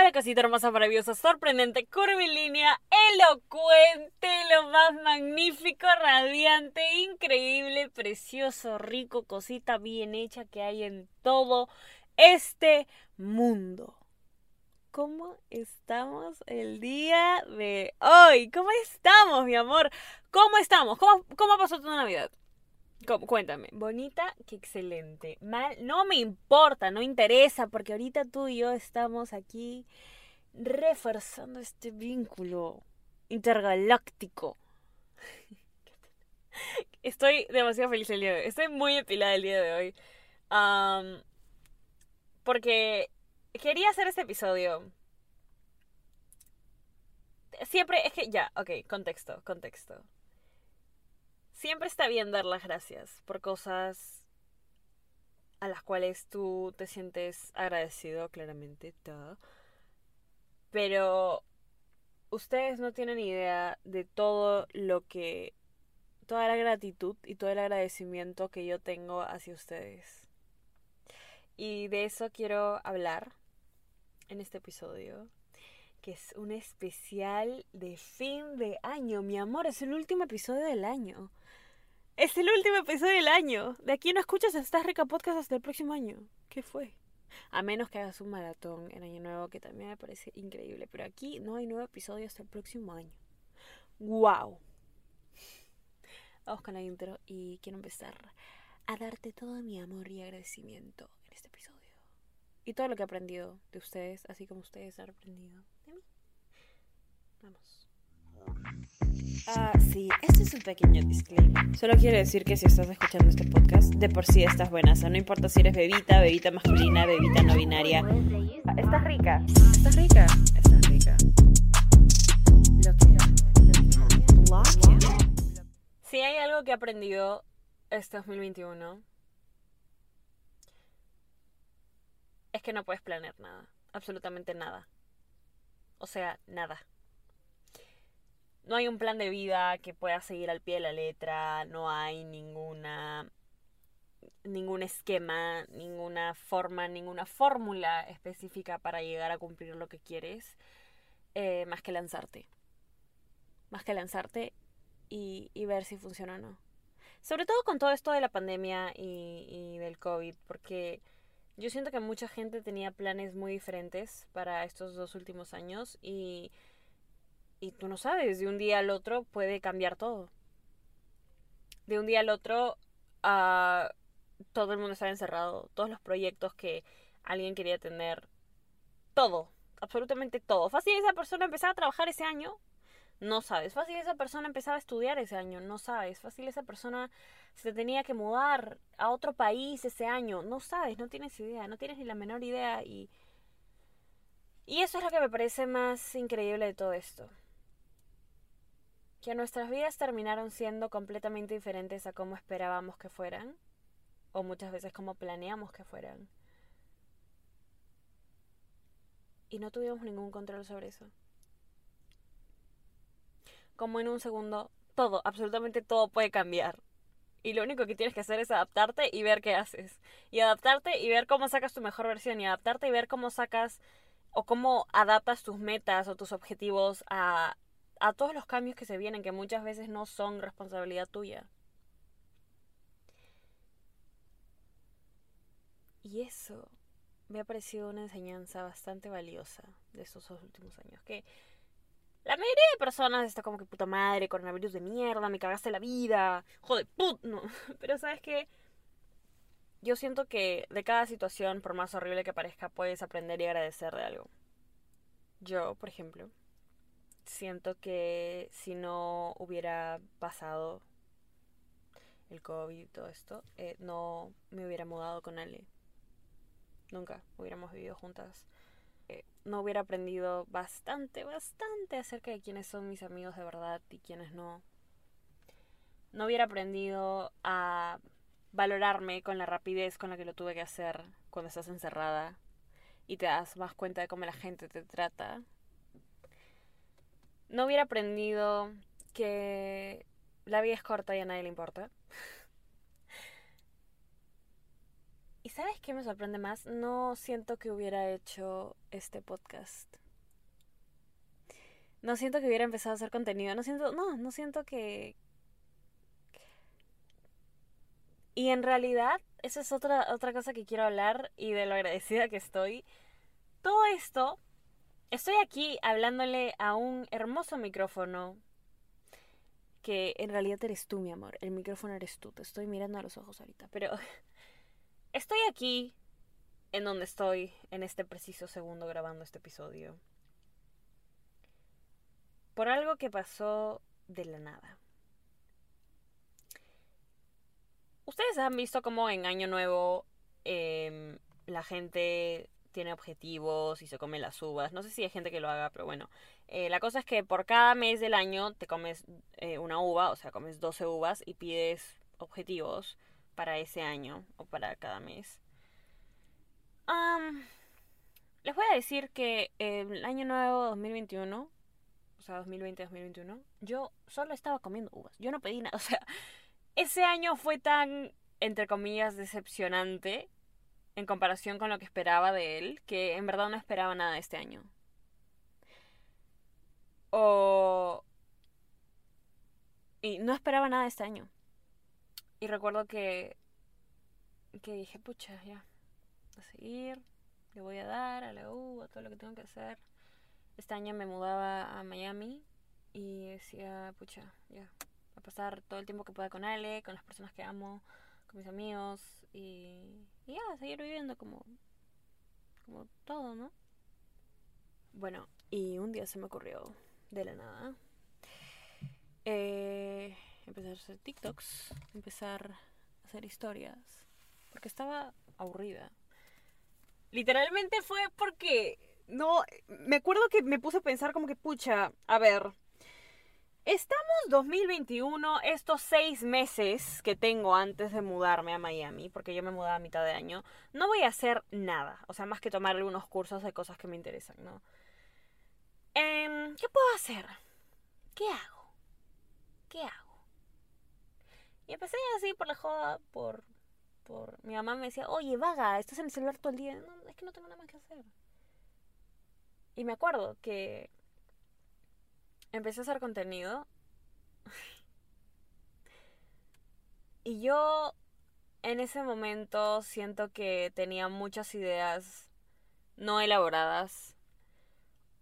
Hola cosita hermosa, maravillosa, sorprendente, curvilínea, elocuente, lo más magnífico, radiante, increíble, precioso, rico, cosita bien hecha que hay en todo este mundo. ¿Cómo estamos el día de hoy? ¿Cómo estamos, mi amor? ¿Cómo estamos? ¿Cómo, cómo pasó tu Navidad? Cuéntame, bonita que excelente. Mal, no me importa, no interesa, porque ahorita tú y yo estamos aquí reforzando este vínculo intergaláctico. Estoy demasiado feliz el día de hoy. Estoy muy epilada el día de hoy. porque quería hacer este episodio. Siempre es que ya, ok, contexto, contexto siempre está bien dar las gracias por cosas a las cuales tú te sientes agradecido, claramente. Pero ustedes no tienen idea de todo lo que, toda la gratitud y todo el agradecimiento que yo tengo hacia ustedes. Y de eso quiero hablar en este episodio, que es un especial de fin de año. Mi amor, es el último episodio del año. Es el último episodio del año. De aquí no escuchas Estás Rica Podcast hasta el próximo año. ¿Qué fue? A menos que hagas un maratón en Año Nuevo, que también me parece increíble. Pero aquí no hay nuevo episodio hasta el próximo año. ¡Wow! Vamos con la intro y quiero empezar a darte todo mi amor y agradecimiento en este episodio. Y todo lo que he aprendido de ustedes, así como ustedes han aprendido de mí. Vamos. Ah, sí, este es un pequeño disclaimer. Solo quiero decir que si estás escuchando este podcast, de por sí estás buena. O no importa si eres bebita, bebita masculina, bebita no binaria. Estás rica. Estás rica. Estás rica. Lo. Si hay algo que he aprendido este 2021, es que no puedes planear nada. Absolutamente nada. O sea, nada no hay un plan de vida que pueda seguir al pie de la letra, no hay ninguna ningún esquema, ninguna forma, ninguna fórmula específica para llegar a cumplir lo que quieres, eh, más que lanzarte. Más que lanzarte y, ver si funciona o no. Sobre todo con todo esto de la pandemia y, y del COVID, porque yo siento que mucha gente tenía planes muy diferentes para estos dos últimos años y y tú no sabes, de un día al otro puede cambiar todo. De un día al otro uh, todo el mundo está encerrado, todos los proyectos que alguien quería tener, todo, absolutamente todo. Fácil esa persona empezaba a trabajar ese año, no sabes. Fácil esa persona empezaba a estudiar ese año, no sabes. Fácil esa persona se tenía que mudar a otro país ese año, no sabes, no tienes idea, no tienes ni la menor idea y... Y eso es lo que me parece más increíble de todo esto que nuestras vidas terminaron siendo completamente diferentes a como esperábamos que fueran, o muchas veces como planeamos que fueran. Y no tuvimos ningún control sobre eso. Como en un segundo, todo, absolutamente todo puede cambiar. Y lo único que tienes que hacer es adaptarte y ver qué haces. Y adaptarte y ver cómo sacas tu mejor versión. Y adaptarte y ver cómo sacas o cómo adaptas tus metas o tus objetivos a, a todos los cambios que se vienen, que muchas veces no son responsabilidad tuya. Y eso me ha parecido una enseñanza bastante valiosa de estos dos últimos años. Que la mayoría de personas está como que puta madre, coronavirus de mierda, me cagaste la vida, joder, put, no. Pero sabes que yo siento que de cada situación, por más horrible que parezca, puedes aprender y agradecer de algo. Yo, por ejemplo, siento que si no hubiera pasado el COVID y todo esto, eh, no me hubiera mudado con Ale. Nunca hubiéramos vivido juntas. Eh, no hubiera aprendido bastante, bastante acerca de quiénes son mis amigos de verdad y quiénes no. No hubiera aprendido a valorarme con la rapidez con la que lo tuve que hacer cuando estás encerrada y te das más cuenta de cómo la gente te trata no hubiera aprendido que la vida es corta y a nadie le importa. ¿Y sabes qué me sorprende más? No siento que hubiera hecho este podcast. No siento que hubiera empezado a hacer contenido. No siento, no, no siento que... Y en realidad, esa es otra, otra cosa que quiero hablar y de lo agradecida que estoy. Todo esto, estoy aquí hablándole a un hermoso micrófono que en realidad eres tú, mi amor. El micrófono eres tú. Te estoy mirando a los ojos ahorita. Pero estoy aquí, en donde estoy, en este preciso segundo grabando este episodio. Por algo que pasó de la nada. Ustedes han visto cómo en Año Nuevo em, la gente tiene objetivos y se come las uvas. No sé si hay gente que lo haga, pero bueno. Eh, la cosa es que por cada mes del año te comes eh, una uva, o sea, comes 12 uvas y pides objetivos para ese año o para cada mes. les voy a decir que el año nuevo 2021, o sea, 2020-2021, yo solo estaba comiendo uvas. Yo no pedí nada. O sea, ese año fue tan, entre comillas, decepcionante en comparación con lo que esperaba de él, que en verdad no esperaba nada este año. O... Y no esperaba nada este año. Y recuerdo que, que dije, pucha, ya, a seguir, le voy a dar a la U, a todo lo que tengo que hacer. Este año me mudaba a Miami y decía, pucha, ya, a pasar todo el tiempo que pueda con Ale, con las personas que amo, con mis amigos y, y ya, seguir viviendo como, como todo, ¿no? Bueno, y un día se me ocurrió de la nada eh, empezar a hacer TikToks, empezar a hacer historias, porque estaba aburrida. Literalmente fue porque no, me acuerdo que me puse a pensar como que, pucha, a ver, estamos 2021, estos seis meses que tengo antes de mudarme a Miami, porque yo me mudaba a mitad de año, no voy a hacer nada, o sea, más que tomar algunos cursos de cosas que me interesan, ¿no? Em, ¿Qué puedo hacer? ¿Qué hago? ¿qué hago? Y empecé así por la joda, por, por... Mi mamá me decía, oye, vaga, estás en el celular todo el día. No, es que no tengo nada más que hacer. Y me acuerdo que empecé a hacer contenido. y yo en ese momento siento que tenía muchas ideas no elaboradas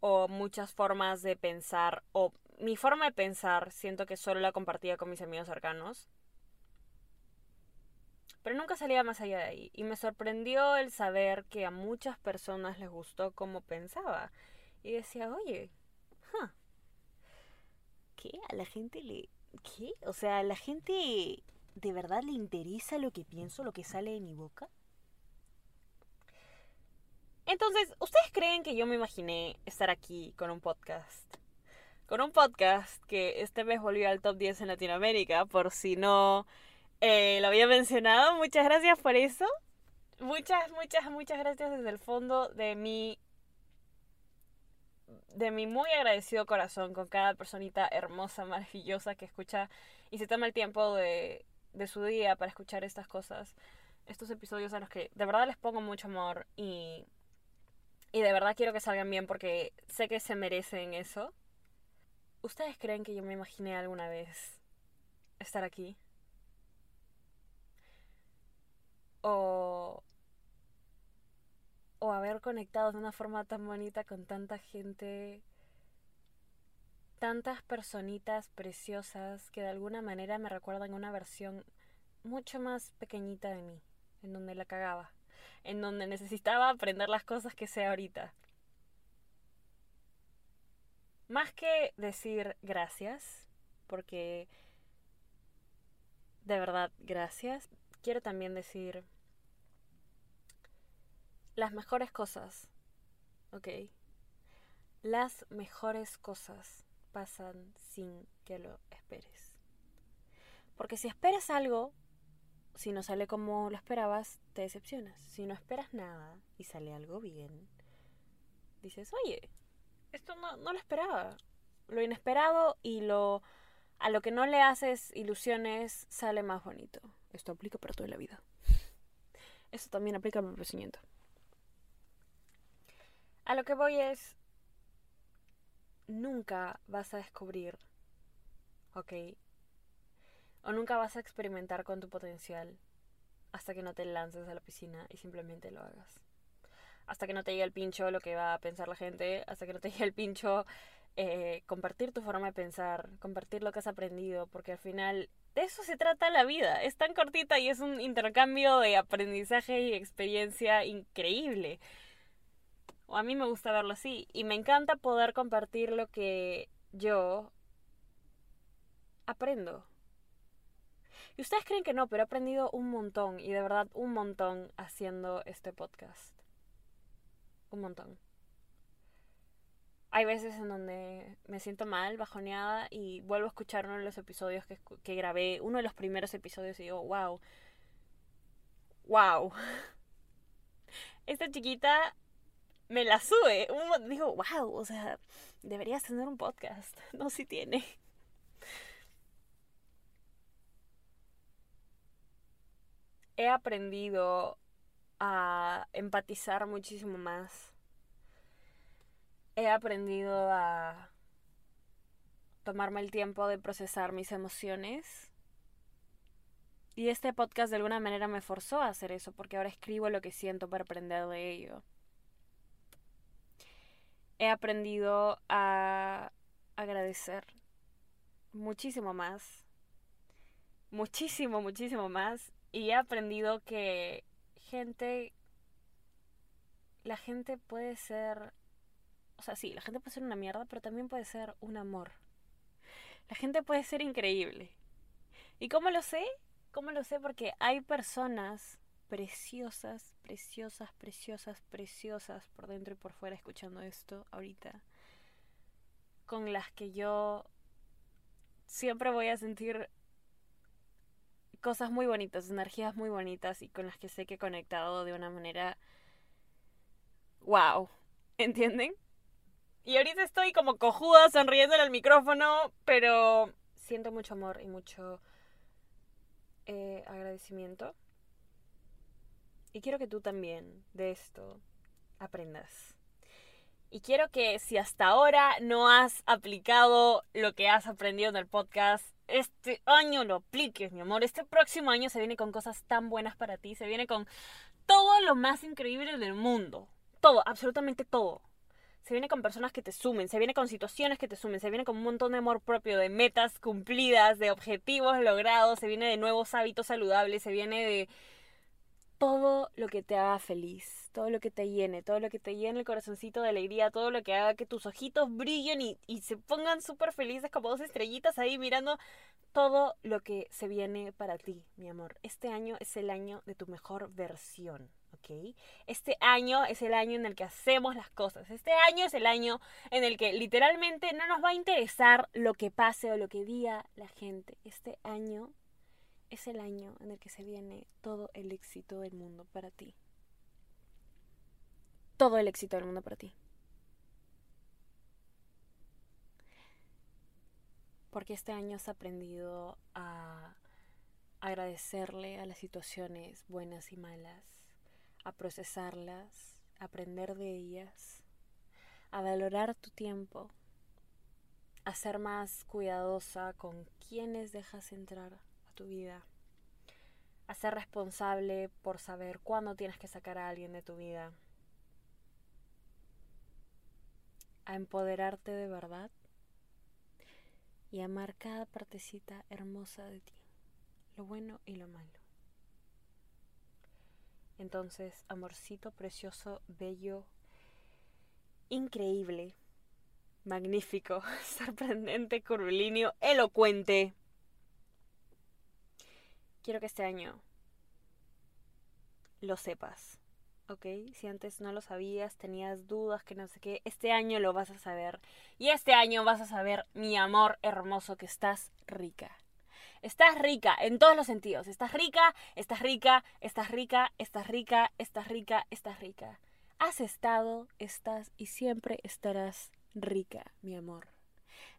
o muchas formas de pensar o mi forma de pensar siento que solo la compartía con mis amigos cercanos. Pero nunca salía más allá de ahí. Y me sorprendió el saber que a muchas personas les gustó cómo pensaba. Y decía, oye, ¿qué? ¿A la gente le... ¿Qué? O sea, ¿a la gente de verdad le interesa lo que pienso, lo que sale de mi boca? Entonces, ¿ustedes creen que yo me imaginé estar aquí con un podcast? con un podcast que este mes volvió al top 10 en Latinoamérica, por si no eh, lo había mencionado. Muchas gracias por eso. Muchas, muchas, muchas gracias desde el fondo de mi de mi muy agradecido corazón con cada personita hermosa, maravillosa que escucha y se toma el tiempo de, de su día para escuchar estas cosas, estos episodios a los que de verdad les pongo mucho amor y, y de verdad quiero que salgan bien porque sé que se merecen eso. ¿Ustedes creen que yo me imaginé alguna vez estar aquí? O, o haber conectado de una forma tan bonita con tanta gente, tantas personitas preciosas que de alguna manera me recuerdan una versión mucho más pequeñita de mí, en donde la cagaba, en donde necesitaba aprender las cosas que sé ahorita. Más que decir gracias, porque de verdad gracias, quiero también decir las mejores cosas, ¿ok? Las mejores cosas pasan sin que lo esperes. Porque si esperas algo, si no sale como lo esperabas, te decepcionas. Si no esperas nada y sale algo bien, dices, oye, esto no, no lo esperaba. Lo inesperado y lo a lo que no le haces ilusiones sale más bonito. Esto aplica para toda la vida. Eso también aplica al crecimiento. A lo que voy es, nunca vas a descubrir, ¿ok? O nunca vas a experimentar con tu potencial hasta que no te lances a la piscina y simplemente lo hagas. Hasta que no te llegue el pincho lo que va a pensar la gente, hasta que no te llegue el pincho eh, compartir tu forma de pensar, compartir lo que has aprendido, porque al final de eso se trata la vida. Es tan cortita y es un intercambio de aprendizaje y experiencia increíble. O a mí me gusta verlo así. Y me encanta poder compartir lo que yo aprendo. Y ustedes creen que no, pero he aprendido un montón. Y de verdad un montón haciendo este podcast. Un montón hay veces en donde me siento mal, bajoneada, y vuelvo a escuchar uno de los episodios que, que grabé, uno de los primeros episodios, y digo, wow, wow. Esta chiquita me la sube. Digo, wow, o sea, deberías tener un podcast. No, si tiene. He aprendido a empatizar muchísimo más he aprendido a tomarme el tiempo de procesar mis emociones. Y este podcast de alguna manera me forzó a hacer eso, porque ahora escribo lo que siento para aprender de ello. He aprendido a agradecer muchísimo más. Muchísimo, muchísimo más. Y he aprendido que gente... La gente puede ser o sea, sí, la gente puede ser una mierda, pero también puede ser un amor. La gente puede ser increíble. ¿Y cómo lo sé? ¿Cómo lo sé? Porque hay personas preciosas, preciosas, preciosas, preciosas por dentro y por fuera escuchando esto ahorita, con las que yo siempre voy a sentir cosas muy bonitas, energías muy bonitas y con las que sé que he conectado de una manera wow, ¿entienden? Y ahorita estoy como cojuda sonriendo en el micrófono, pero siento mucho amor y mucho eh, agradecimiento. Y quiero que tú también de esto aprendas. Y quiero que si hasta ahora no has aplicado lo que has aprendido en el podcast, este año lo apliques, mi amor. Este próximo año se viene con cosas tan buenas para ti. Se viene con todo lo más increíble del mundo. Todo, absolutamente todo se viene con personas que te sumen, se viene con situaciones que te sumen, se viene con un montón de amor propio, de metas cumplidas, de objetivos logrados, se viene de nuevos hábitos saludables, se viene de todo lo que te haga feliz, todo lo que te llene, todo lo que te llene el corazoncito de alegría, todo lo que haga que tus ojitos brillen y, se pongan súper felices como dos estrellitas ahí mirando todo lo que se viene para ti, mi amor. Este año es el año de tu mejor versión. Este año es el año en el que hacemos las cosas. Este año es el año en el que literalmente no nos va a interesar lo que pase o lo que diga la gente. Este año es el año en el que se viene todo el éxito del mundo para ti. Todo el éxito del mundo para ti. Porque este año has aprendido a agradecerle a las situaciones buenas y malas a procesarlas, a aprender de ellas, a valorar tu tiempo, a ser más cuidadosa con quienes dejas entrar tu vida, a ser responsable por saber cuándo tienes que sacar a alguien de tu vida, a empoderarte de verdad y amar cada partecita hermosa de ti, lo bueno y lo malo. Entonces, amorcito precioso, bello, increíble, magnífico, sorprendente, curvilíneo, elocuente. Quiero que este año lo sepas, ¿ok? Si antes no lo sabías, tenías dudas, que no sé qué, este año lo vas a saber. Y este año vas a saber, mi amor hermoso, que estás rica. Estás rica en todos los sentidos. Estás rica, estás rica, estás rica, estás rica, estás rica, estás rica. Has estado, estás y siempre estarás rica, mi amor.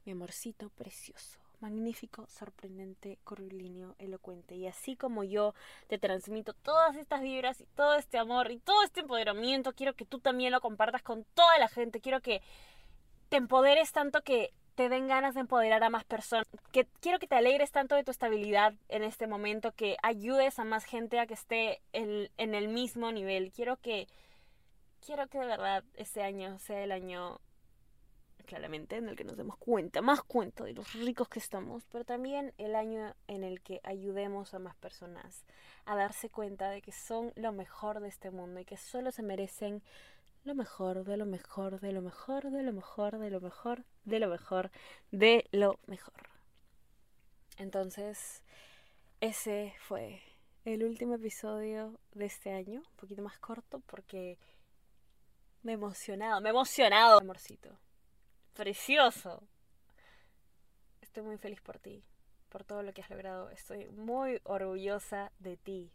Mi amorcito precioso, magnífico, sorprendente, curvilíneo, elocuente. Y así como yo te transmito todas estas vibras y todo este amor y todo este empoderamiento, quiero que tú también lo compartas con toda la gente. Quiero que te empoderes tanto que te den ganas de empoderar a más personas. Que quiero que te alegres tanto de tu estabilidad en este momento, que ayudes a más gente a que esté en, el mismo nivel. Quiero que quiero que de verdad este año sea el año claramente, en el que nos demos cuenta, más cuenta de los ricos que estamos, pero también el año en el que ayudemos a más personas a darse cuenta de que son lo mejor de este mundo y que solo se merecen lo mejor, de lo mejor, de lo mejor, de lo mejor, de lo mejor, de lo mejor, de lo mejor. Entonces, ese fue el último episodio de este año, un poquito más corto porque me he emocionado, me he emocionado, amorcito precioso. Estoy muy feliz por ti, por todo lo que has logrado. Estoy muy orgullosa de ti.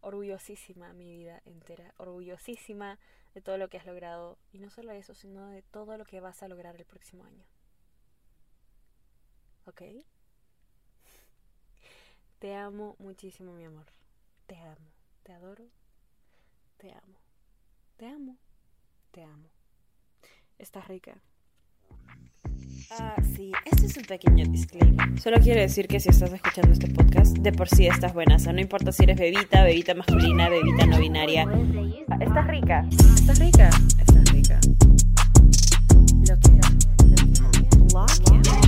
Orgullosísima mi vida entera. Orgullosísima de todo lo que has logrado. Y no solo eso, sino de todo lo que vas a lograr el próximo año. ¿Ok? Te amo muchísimo, mi amor. Te amo. Te adoro. Te amo. Te amo. Te amo. Estás rica. Ah, sí, este es un pequeño disclaimer. Solo quiero decir que si estás escuchando este podcast, de por sí estás buena. O sea, no importa si eres bebita, bebita masculina, bebita no binaria. Estás rica. Estás rica. Estás rica. Bloqueado. Bloqueado.